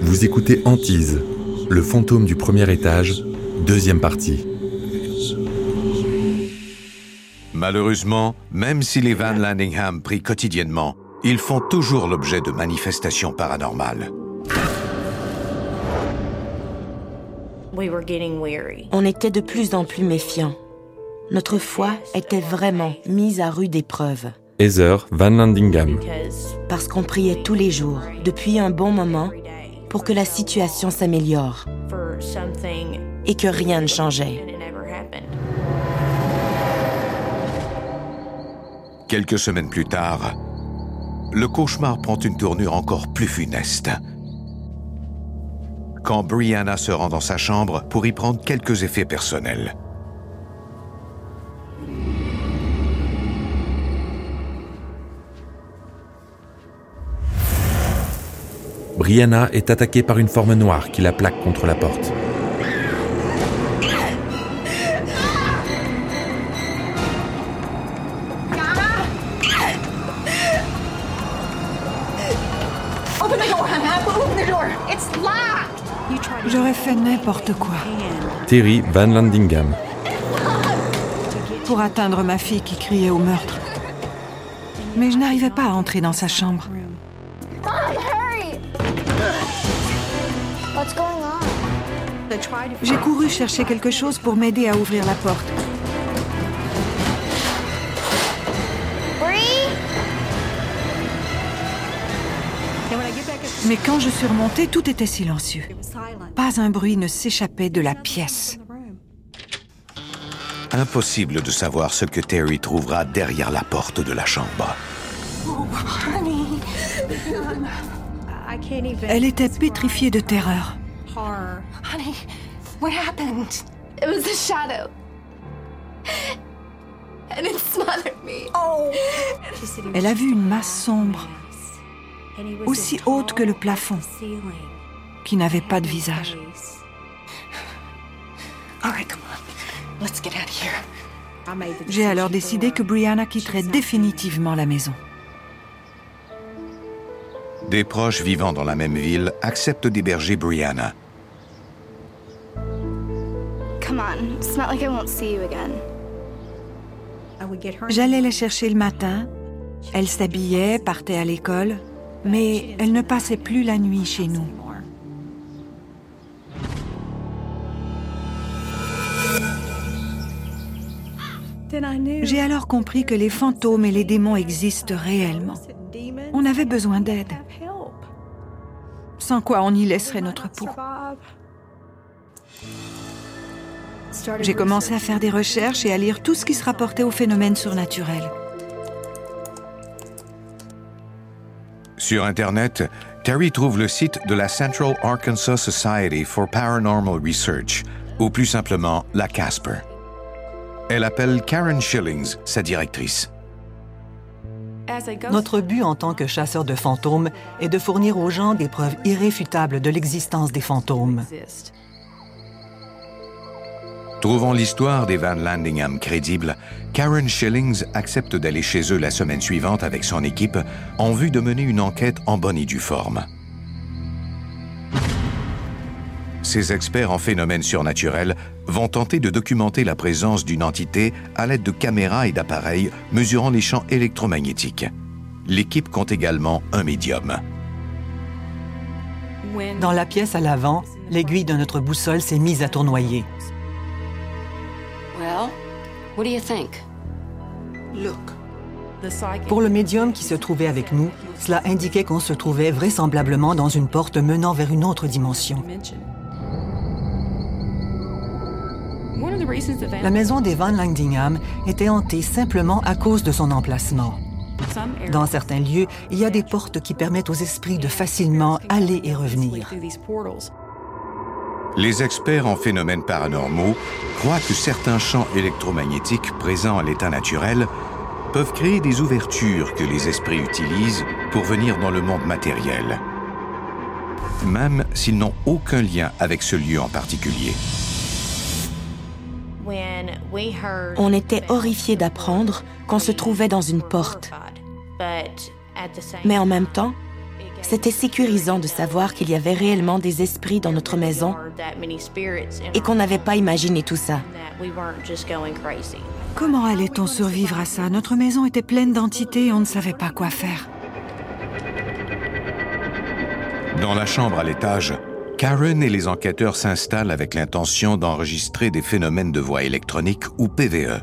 Vous écoutez Antise, le fantôme du premier étage, deuxième partie. Malheureusement, même si les Van Landingham prient quotidiennement, ils font toujours l'objet de manifestations paranormales. On était de plus en plus méfiants. Notre foi était vraiment mise à rude épreuve. Heather Van Landingham. Parce qu'on priait tous les jours, depuis un bon moment, pour que la situation s'améliore et que rien ne changeait. Quelques semaines plus tard, le cauchemar prend une tournure encore plus funeste. Quand Brianna se rend dans sa chambre pour y prendre quelques effets personnels. Brianna est attaquée par une forme noire qui la plaque contre la porte. J'aurais fait n'importe quoi Terry Van Landingham. pour atteindre ma fille qui criait au meurtre. Mais je n'arrivais pas à entrer dans sa chambre. J'ai couru chercher quelque chose pour m'aider à ouvrir la porte. Mais quand je suis remontée, tout était silencieux. Pas un bruit ne s'échappait de la pièce. Impossible de savoir ce que Terry trouvera derrière la porte de la chambre. Elle était pétrifiée de terreur. Honey, what happened? It was a shadow. And it smothered me. Oh. Elle a vu une masse sombre, aussi haute que le plafond, qui n'avait pas de visage. All right, come on. Let's get out of here. J'ai alors décidé que Brianna quitterait définitivement la maison. Des proches vivant dans la même ville acceptent d'héberger Brianna. J'allais la chercher le matin. Elle s'habillait, partait à l'école, mais elle ne passait plus la nuit chez nous. J'ai alors compris que les fantômes et les démons existent réellement. On avait besoin d'aide, sans quoi on y laisserait notre peau. J'ai commencé à faire des recherches et à lire tout ce qui se rapportait aux phénomènes surnaturels. Sur Internet, Terry trouve le site de la Central Arkansas Society for Paranormal Research, ou plus simplement la CASPER. Elle appelle Karen Schillings, sa directrice. Notre but en tant que chasseurs de fantômes est de fournir aux gens des preuves irréfutables de l'existence des fantômes. Trouvant l'histoire des Van Landingham crédible, Karen Schillings accepte d'aller chez eux la semaine suivante avec son équipe en vue de mener une enquête en bonne et due forme. Ces experts en phénomènes surnaturels vont tenter de documenter la présence d'une entité à l'aide de caméras et d'appareils mesurant les champs électromagnétiques. L'équipe compte également un médium. Dans la pièce à l'avant, l'aiguille de notre boussole s'est mise à tournoyer. Well, what do you think? Pour le médium qui se trouvait avec nous, cela indiquait qu'on se trouvait vraisemblablement dans une porte menant vers une autre dimension. La maison des Van Landingham était hantée simplement à cause de son emplacement. Dans certains lieux, il y a des portes qui permettent aux esprits de facilement aller et revenir. Les experts en phénomènes paranormaux croient que certains champs électromagnétiques présents à l'état naturel peuvent créer des ouvertures que les esprits utilisent pour venir dans le monde matériel, même s'ils n'ont aucun lien avec ce lieu en particulier. On était horrifiés d'apprendre qu'on se trouvait dans une porte. Mais en même temps, C'était sécurisant de savoir qu'il y avait réellement des esprits dans notre maison et qu'on n'avait pas imaginé tout ça. Comment allait-on survivre à ça? Notre maison était pleine d'entités et on ne savait pas quoi faire. Dans la chambre à l'étage, Karen et les enquêteurs s'installent avec l'intention d'enregistrer des phénomènes de voix électronique ou PVE.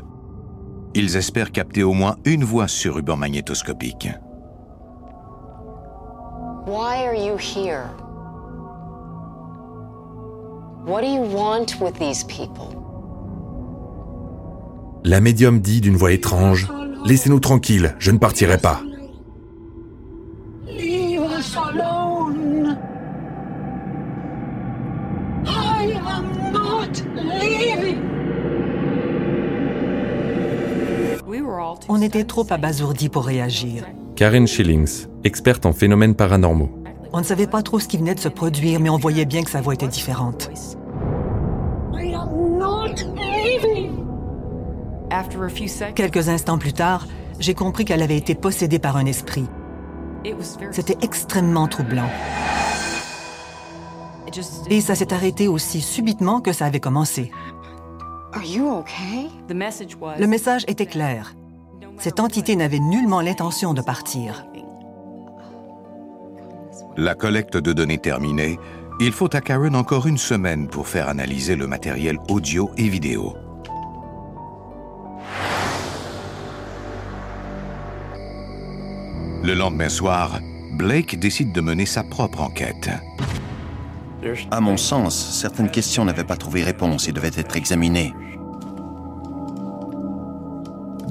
Ils espèrent capter au moins une voix sur ruban magnétoscopique. Why are you here? What do you want with these people? La médium dit d'une voix étrange Laissez-nous tranquilles, je ne partirai pas. Leave us alone. I am not leaving. On était trop abasourdis pour réagir. Karen Schillings, experte en phénomènes paranormaux. On ne savait pas trop ce qui venait de se produire, mais on voyait bien que sa voix était différente. Quelques instants plus tard, j'ai compris qu'elle avait été possédée par un esprit. C'était extrêmement troublant. Et ça s'est arrêté aussi subitement que ça avait commencé. Are you okay? Le message était clair. Cette entité n'avait nullement l'intention de partir. La collecte de données terminée, il faut à Karen encore une semaine pour faire analyser le matériel audio et vidéo. Le lendemain soir, Blake décide de mener sa propre enquête. À mon sens, certaines questions n'avaient pas trouvé réponse et devaient être examinées.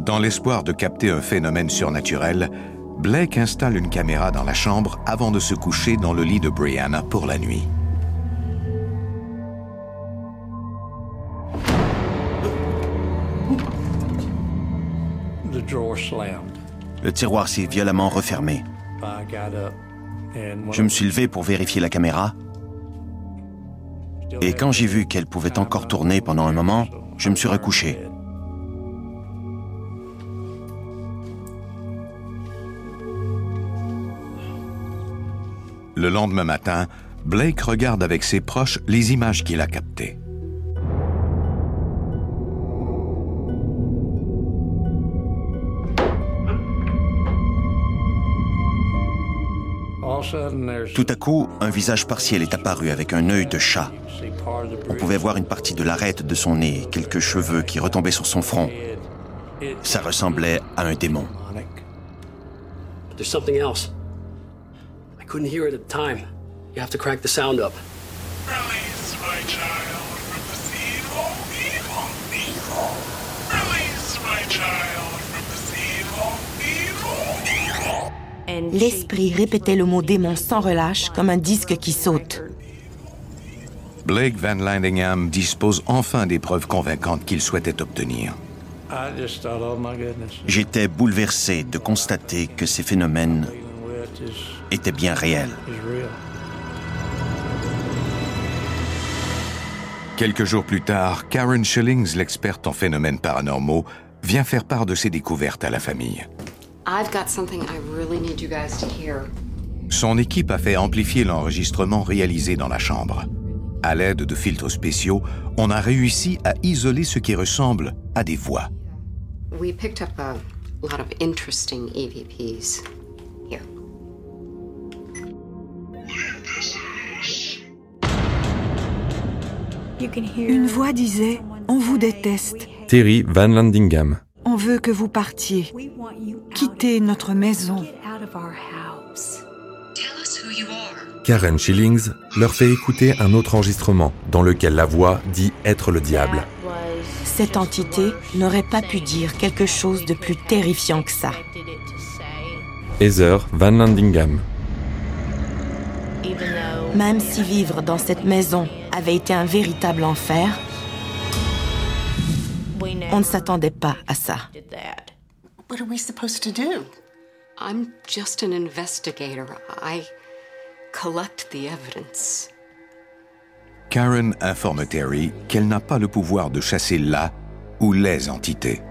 Dans l'espoir de capter un phénomène surnaturel, Blake installe une caméra dans la chambre avant de se coucher dans le lit de Brianna pour la nuit. Le tiroir s'est violemment refermé. Je me suis levé pour vérifier la caméra et quand j'ai vu qu'elle pouvait encore tourner pendant un moment, je me suis recouché. Le lendemain matin, Blake regarde avec ses proches les images qu'il a captées. Tout à coup, un visage partiel est apparu avec un œil de chat. On pouvait voir une partie de l'arête de son nez, quelques cheveux qui retombaient sur son front. Ça ressemblait à un démon. There's something else. Couldn't hear it at the time. You have to crank the sound up. Release my child from the seed of evil, evil. Release my child from the seed of evil, evil. L'esprit répétait le mot démon sans relâche comme un disque qui saute. Blake Van Landingham dispose enfin des preuves convaincantes qu'il souhaitait obtenir. I just thought, oh my goodness, J'étais bouleversé de constater que ces phénomènes étaient bien real. Quelques jours plus tard, Karen Schillings, l'experte en phénomènes paranormaux, vient faire part de ses découvertes à la famille. I've got something I really need you guys to hear. Son équipe a fait amplifier l'enregistrement réalisé dans la chambre. À l'aide de filtres spéciaux, on a réussi à isoler ce qui ressemble à des voix. We picked up a lot of interesting EVPs. Here. Une voix disait On vous déteste. Terry Van Landingham. On veut que vous partiez. Quittez notre maison. Karen Schillings leur fait écouter un autre enregistrement dans lequel la voix dit être le diable. Cette entité n'aurait pas pu dire quelque chose de plus terrifiant que ça. Heather Van Landingham. Même si vivre dans cette maison avait été un véritable enfer, on ne s'attendait pas à ça. What are we supposed to do? I'm just an investigator. I collect the evidence. Karen informe Terry qu'elle n'a pas le pouvoir de chasser la ou les entités.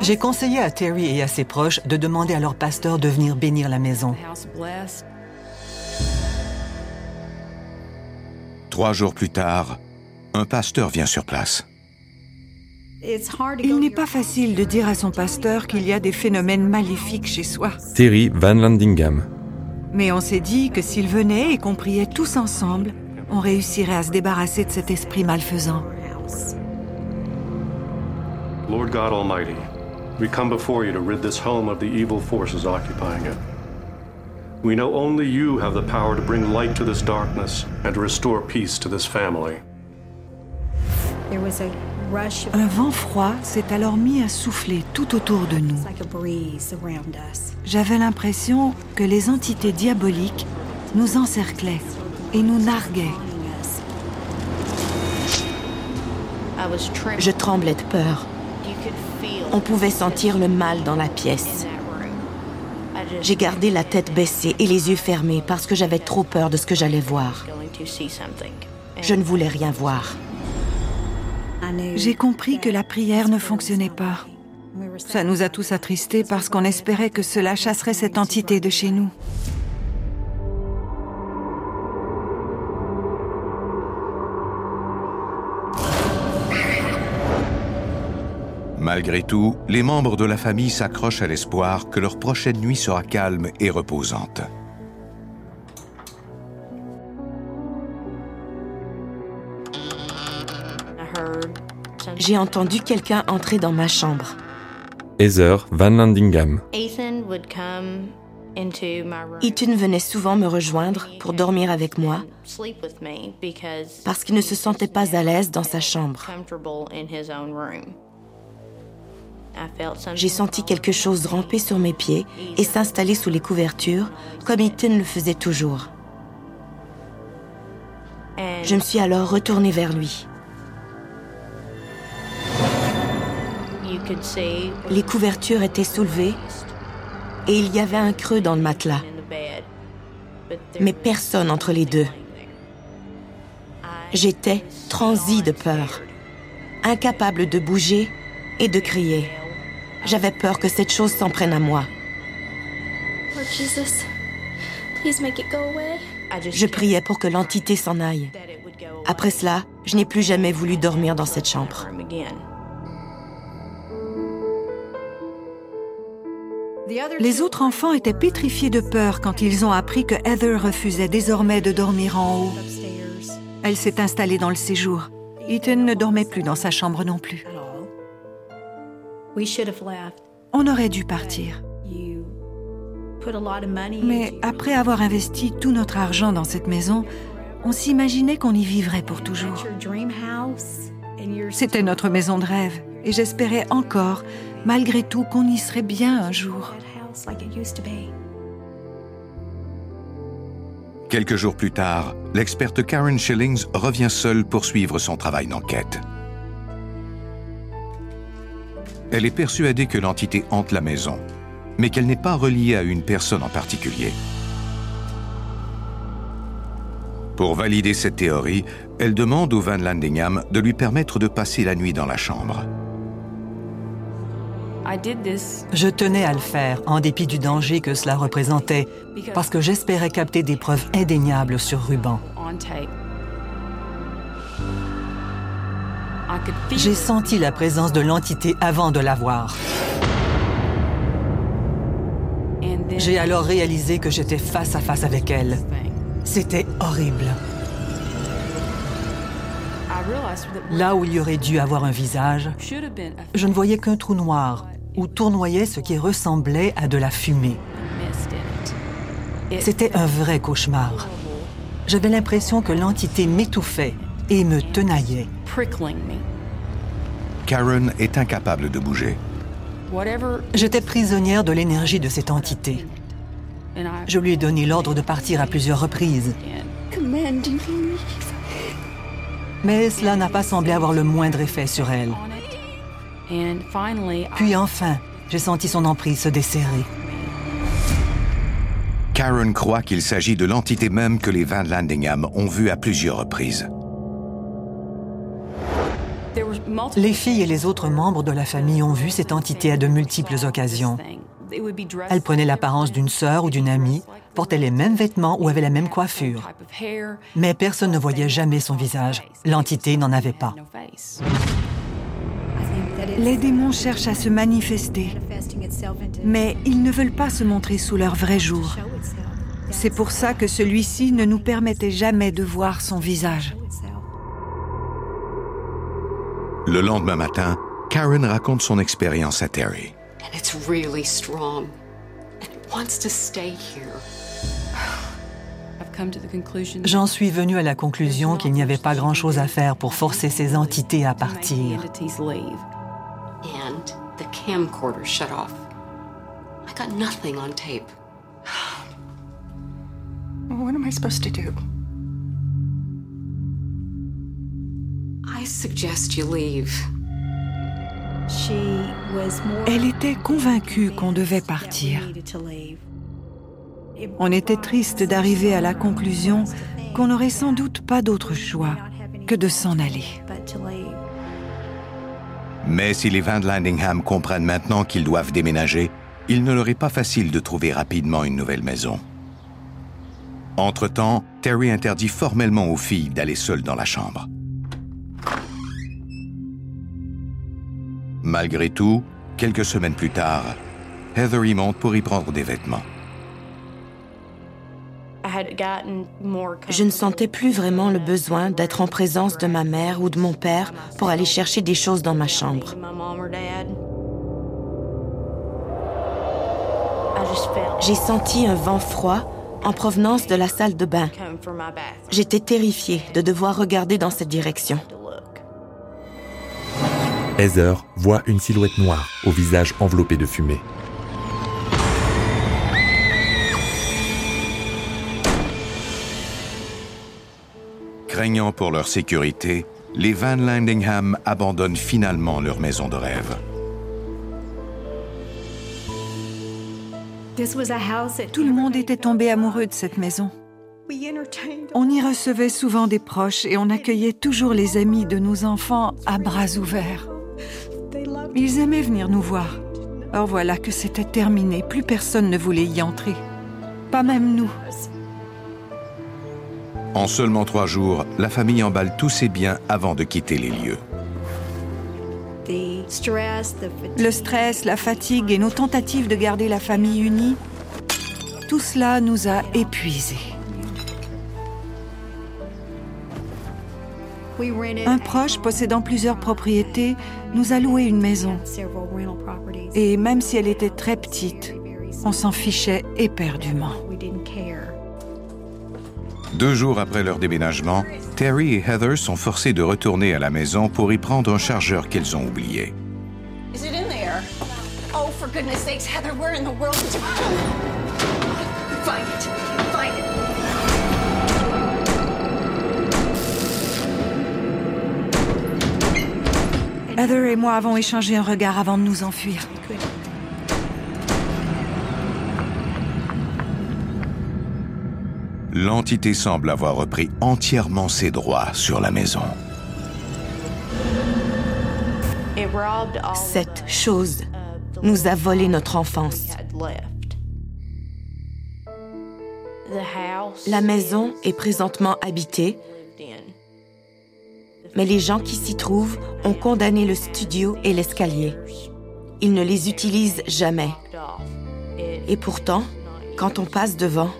J'ai conseillé à Terry et à ses proches de demander à leur pasteur de venir bénir la maison. Trois jours plus tard, un pasteur vient sur place. Il n'est pas facile de dire à son pasteur qu'il y a des phénomènes maléfiques chez soi. Terry Van Landingham. Mais on s'est dit que s'il venait et qu'on priait tous ensemble, on réussirait à se débarrasser de cet esprit malfaisant. Lord God Almighty, we come before you to rid this home of the evil forces occupying it. We know only you have the power to bring light to this darkness and to restore peace to this family. Un vent froid s'est alors mis à souffler tout autour de nous. J'avais l'impression que les entités diaboliques nous encerclaient et nous narguaient. Je tremblais de peur. On pouvait sentir le mal dans la pièce. J'ai gardé la tête baissée et les yeux fermés parce que j'avais trop peur de ce que j'allais voir. Je ne voulais rien voir. J'ai compris que la prière ne fonctionnait pas. Ça nous a tous attristés parce qu'on espérait que cela chasserait cette entité de chez nous. Malgré tout, les membres de la famille s'accrochent à l'espoir que leur prochaine nuit sera calme et reposante. J'ai entendu quelqu'un entrer dans ma chambre. Heather Van Landingham. Ethan venait souvent me rejoindre pour dormir avec moi parce qu'il ne se sentait pas à l'aise dans sa chambre. J'ai senti quelque chose ramper sur mes pieds et s'installer sous les couvertures, comme Ethan le faisait toujours. Je me suis alors retournée vers lui. Les couvertures étaient soulevées et il y avait un creux dans le matelas. Mais personne entre les deux. J'étais transie de peur, incapable de bouger et de crier. J'avais peur que cette chose s'en prenne à moi. Je priais pour que l'entité s'en aille. Après cela, je n'ai plus jamais voulu dormir dans cette chambre. Les autres enfants étaient pétrifiés de peur quand ils ont appris que Heather refusait désormais de dormir en haut. Elle s'est installée dans le séjour. Ethan ne dormait plus dans sa chambre non plus. On aurait dû partir. Mais après avoir investi tout notre argent dans cette maison, on s'imaginait qu'on y vivrait pour toujours. C'était notre maison de rêve et j'espérais encore, malgré tout, qu'on y serait bien un jour. Quelques jours plus tard, l'experte Karen Schillings revient seule poursuivre son travail d'enquête. Elle est persuadée que l'entité hante la maison, mais qu'elle n'est pas reliée à une personne en particulier. Pour valider cette théorie, elle demande au Van Landingham de lui permettre de passer la nuit dans la chambre. Je tenais à le faire, en dépit du danger que cela représentait, parce que j'espérais capter des preuves indéniables sur ruban. J'ai senti la présence de l'entité avant de la voir. J'ai alors réalisé que j'étais face à face avec elle. C'était horrible. Là où il y aurait dû avoir un visage, je ne voyais qu'un trou noir où tournoyait ce qui ressemblait à de la fumée. C'était un vrai cauchemar. J'avais l'impression que l'entité m'étouffait et me tenaillait. Karen est incapable de bouger. J'étais prisonnière de l'énergie de cette entité. Je lui ai donné l'ordre de partir à plusieurs reprises. Mais cela n'a pas semblé avoir le moindre effet sur elle. Puis enfin, j'ai senti son emprise se desserrer. Karen croit qu'il s'agit de l'entité même que les Van Landingham ont vue à plusieurs reprises. Les filles et les autres membres de la famille ont vu cette entité à de multiples occasions. Elle prenait l'apparence d'une sœur ou d'une amie, portait les mêmes vêtements ou avait la même coiffure. Mais personne ne voyait jamais son visage. L'entité n'en avait pas. Les démons cherchent à se manifester, mais ils ne veulent pas se montrer sous leur vrai jour. C'est pour ça que celui-ci ne nous permettait jamais de voir son visage. Le lendemain matin, Karen raconte son expérience à Terry. And it's really strong. And it wants to stay here. J'en suis venu à la conclusion qu'il n'y avait pas grand-chose à faire pour forcer ces entités à partir. And the camcorder shut off. I got nothing on tape. What am I supposed to do? Elle était convaincue qu'on devait partir. On était triste d'arriver à la conclusion qu'on n'aurait sans doute pas d'autre choix que de s'en aller. Mais si les Van Landingham comprennent maintenant qu'ils doivent déménager, il ne leur est pas facile de trouver rapidement une nouvelle maison. Entre-temps, Terry interdit formellement aux filles d'aller seules dans la chambre. Malgré tout, quelques semaines plus tard, Heather y monte pour y prendre des vêtements. Je ne sentais plus vraiment le besoin d'être en présence de ma mère ou de mon père pour aller chercher des choses dans ma chambre. J'ai senti un vent froid en provenance de la salle de bain. J'étais terrifiée de devoir regarder dans cette direction. Heather voit une silhouette noire au visage enveloppé de fumée. Craignant pour leur sécurité, les Van Landingham abandonnent finalement leur maison de rêve. Tout le monde était tombé amoureux de cette maison. On y recevait souvent des proches et on accueillait toujours les amis de nos enfants à bras ouverts. Ils aimaient venir nous voir. Or voilà que c'était terminé, plus personne ne voulait y entrer. Pas même nous. En seulement trois jours, la famille emballe tous ses biens avant de quitter les lieux. Le stress, la fatigue et nos tentatives de garder la famille unie, tout cela nous a épuisés. Un proche possédant plusieurs propriétés nous a loué une maison. Et même si elle était très petite, on s'en fichait éperdument. Deux jours après leur déménagement, Terry et Heather sont forcés de retourner à la maison pour y prendre un chargeur qu'elles ont oublié. Is it in there? Oh, for goodness sakes, Heather, where in the world did you... Find it. Heather et moi avons échangé un regard avant de nous enfuir. L'entité semble avoir repris entièrement ses droits sur la maison. Cette chose nous a volé notre enfance. La maison est présentement habitée, mais les gens qui s'y trouvent ont condamné le studio et l'escalier. Ils ne les utilisent jamais. Et pourtant, quand on passe devant,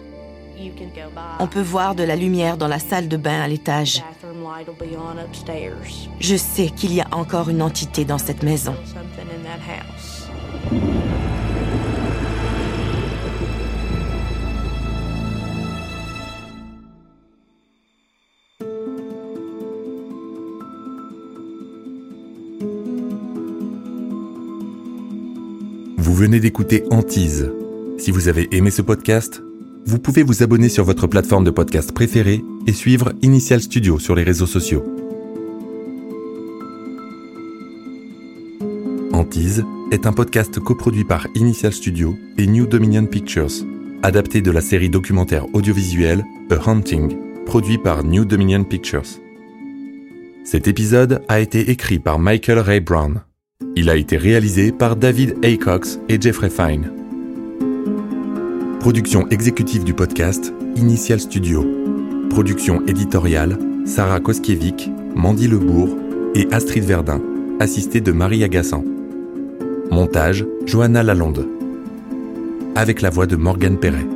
on peut voir de la lumière dans la salle de bain à l'étage. Je sais qu'il y a encore une entité dans cette maison. Venez d'écouter Antise. Si vous avez aimé ce podcast, vous pouvez vous abonner sur votre plateforme de podcast préférée et suivre Initial Studio sur les réseaux sociaux. Antise est un podcast coproduit par Initial Studio et New Dominion Pictures, adapté de la série documentaire audiovisuelle A Hunting, produit par New Dominion Pictures. Cet épisode a été écrit par Michael Ray Brown. Il a été réalisé par David Aycox et Jeffrey Fine. Production exécutive du podcast, Initial Studio. Production éditoriale, Sarah Koskiewicz, Mandy Lebourg et Astrid Verdun, assistée de Marie Agassan. Montage, Johanna Lalonde. Avec la voix de Morgane Perret.